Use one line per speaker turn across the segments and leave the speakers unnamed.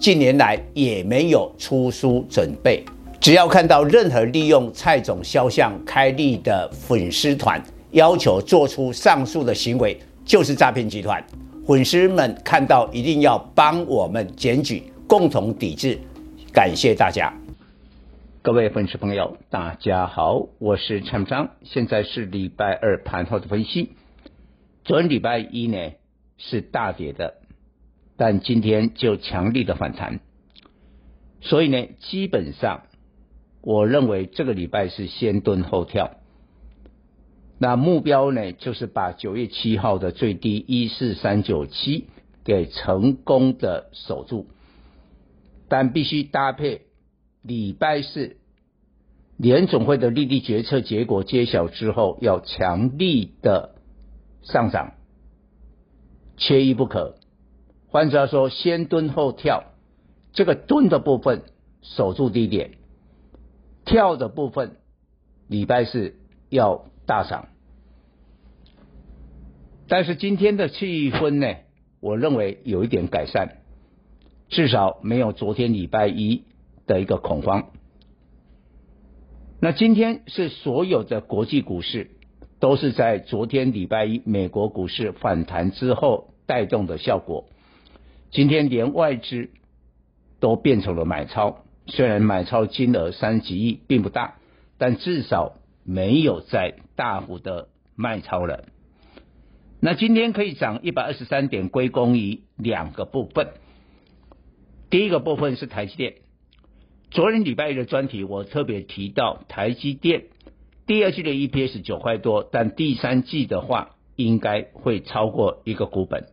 近年来也没有出书准备。只要看到任何利用蔡总肖像开立的粉丝团，要求做出上述的行为，就是诈骗集团。粉丝们看到一定要帮我们检举，共同抵制。感谢大家。各位粉丝朋友，大家好，我是陈章，现在是礼拜二盘后的分析。昨天礼拜一呢是大跌的，但今天就强力的反弹，所以呢，基本上我认为这个礼拜是先蹲后跳。那目标呢，就是把九月七号的最低一四三九七给成功的守住，但必须搭配。礼拜四联总会的利率决策结果揭晓之后，要强力的上涨，缺一不可。换句话说，先蹲后跳，这个蹲的部分守住低点，跳的部分礼拜四要大涨。但是今天的气氛呢，我认为有一点改善，至少没有昨天礼拜一。的一个恐慌。那今天是所有的国际股市都是在昨天礼拜一美国股市反弹之后带动的效果。今天连外资都变成了买超，虽然买超金额三十几亿并不大，但至少没有在大幅的卖超了。那今天可以涨一百二十三点，归功于两个部分。第一个部分是台积电。昨天礼拜一的专题，我特别提到台积电第二季的 EPS 九块多，但第三季的话应该会超过一个股本。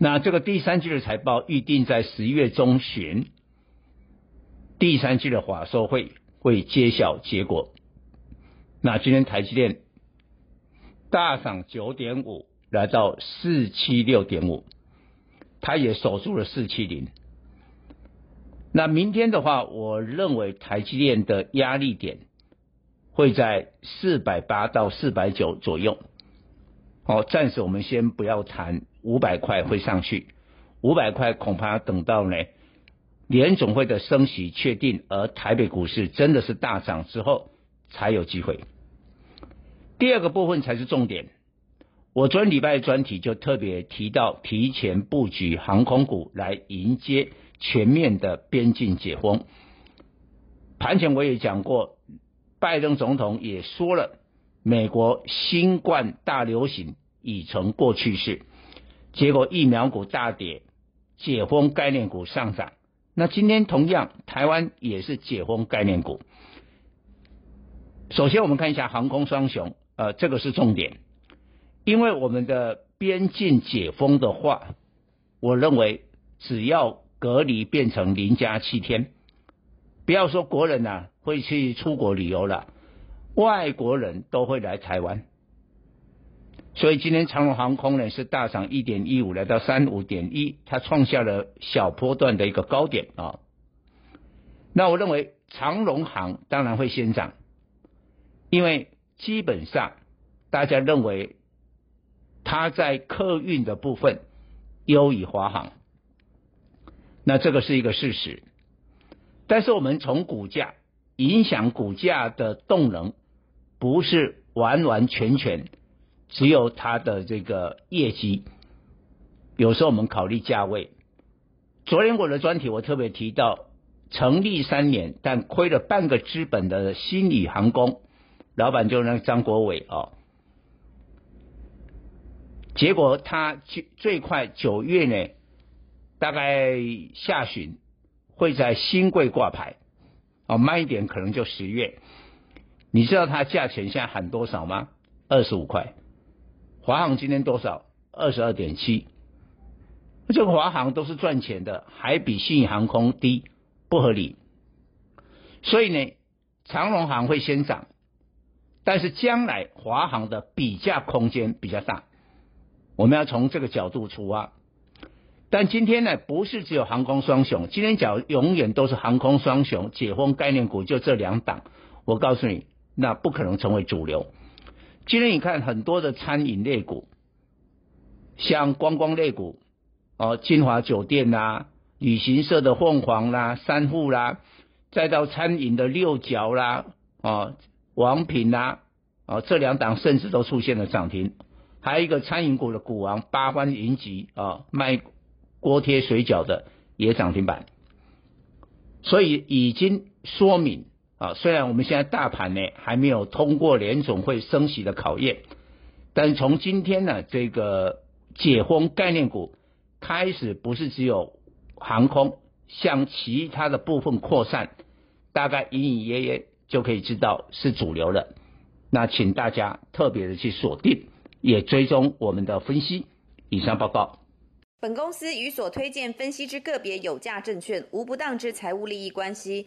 那这个第三季的财报预定在十一月中旬，第三季的法说会会揭晓结果。那今天台积电大涨九点五，来到四七六点五，它也守住了四七零。那明天的话，我认为台积电的压力点会在四百八到四百九左右。好，暂时我们先不要谈五百块会上去，五百块恐怕要等到呢联总会的升息确定，而台北股市真的是大涨之后才有机会。第二个部分才是重点。我昨天礼拜的专题就特别提到，提前布局航空股来迎接。全面的边境解封，盘前我也讲过，拜登总统也说了，美国新冠大流行已成过去式。结果疫苗股大跌，解封概念股上涨。那今天同样，台湾也是解封概念股。首先，我们看一下航空双雄，呃，这个是重点，因为我们的边境解封的话，我认为只要隔离变成零加七天，不要说国人呐、啊、会去出国旅游了，外国人都会来台湾。所以今天长荣航空呢是大涨一点一五，来到三五点一，它创下了小波段的一个高点啊。那我认为长荣航当然会先涨，因为基本上大家认为它在客运的部分优于华航。那这个是一个事实，但是我们从股价影响股价的动能，不是完完全全只有它的这个业绩，有时候我们考虑价位。昨天我的专题我特别提到，成立三年但亏了半个资本的星宇航空，老板就是那张国伟啊，结果他最最快九月呢。大概下旬会在新贵挂牌，哦，慢一点可能就十月。你知道它价钱现在喊多少吗？二十五块。华航今天多少？二十二点七。这个华航都是赚钱的，还比信义航空低，不合理。所以呢，长荣航会先涨，但是将来华航的比价空间比较大，我们要从这个角度出发。但今天呢，不是只有航空双雄，今天讲永远都是航空双雄，解封概念股就这两档。我告诉你，那不可能成为主流。今天你看很多的餐饮类股，像观光类股，哦，金华酒店啦、旅行社的凤凰啦、三富啦，再到餐饮的六角啦，哦，王品啦，哦，这两档甚至都出现了涨停。还有一个餐饮股的股王八方云集啊，卖锅贴水饺的也涨停板。所以已经说明。啊，虽然我们现在大盘呢还没有通过联总会升息的考验，但从今天呢这个解封概念股开始，不是只有航空，向其他的部分扩散，大概隐隐约约就可以知道是主流了。那请大家特别的去锁定，也追踪我们的分析。以上报告。
本公司与所推荐分析之个别有价证券无不当之财务利益关系。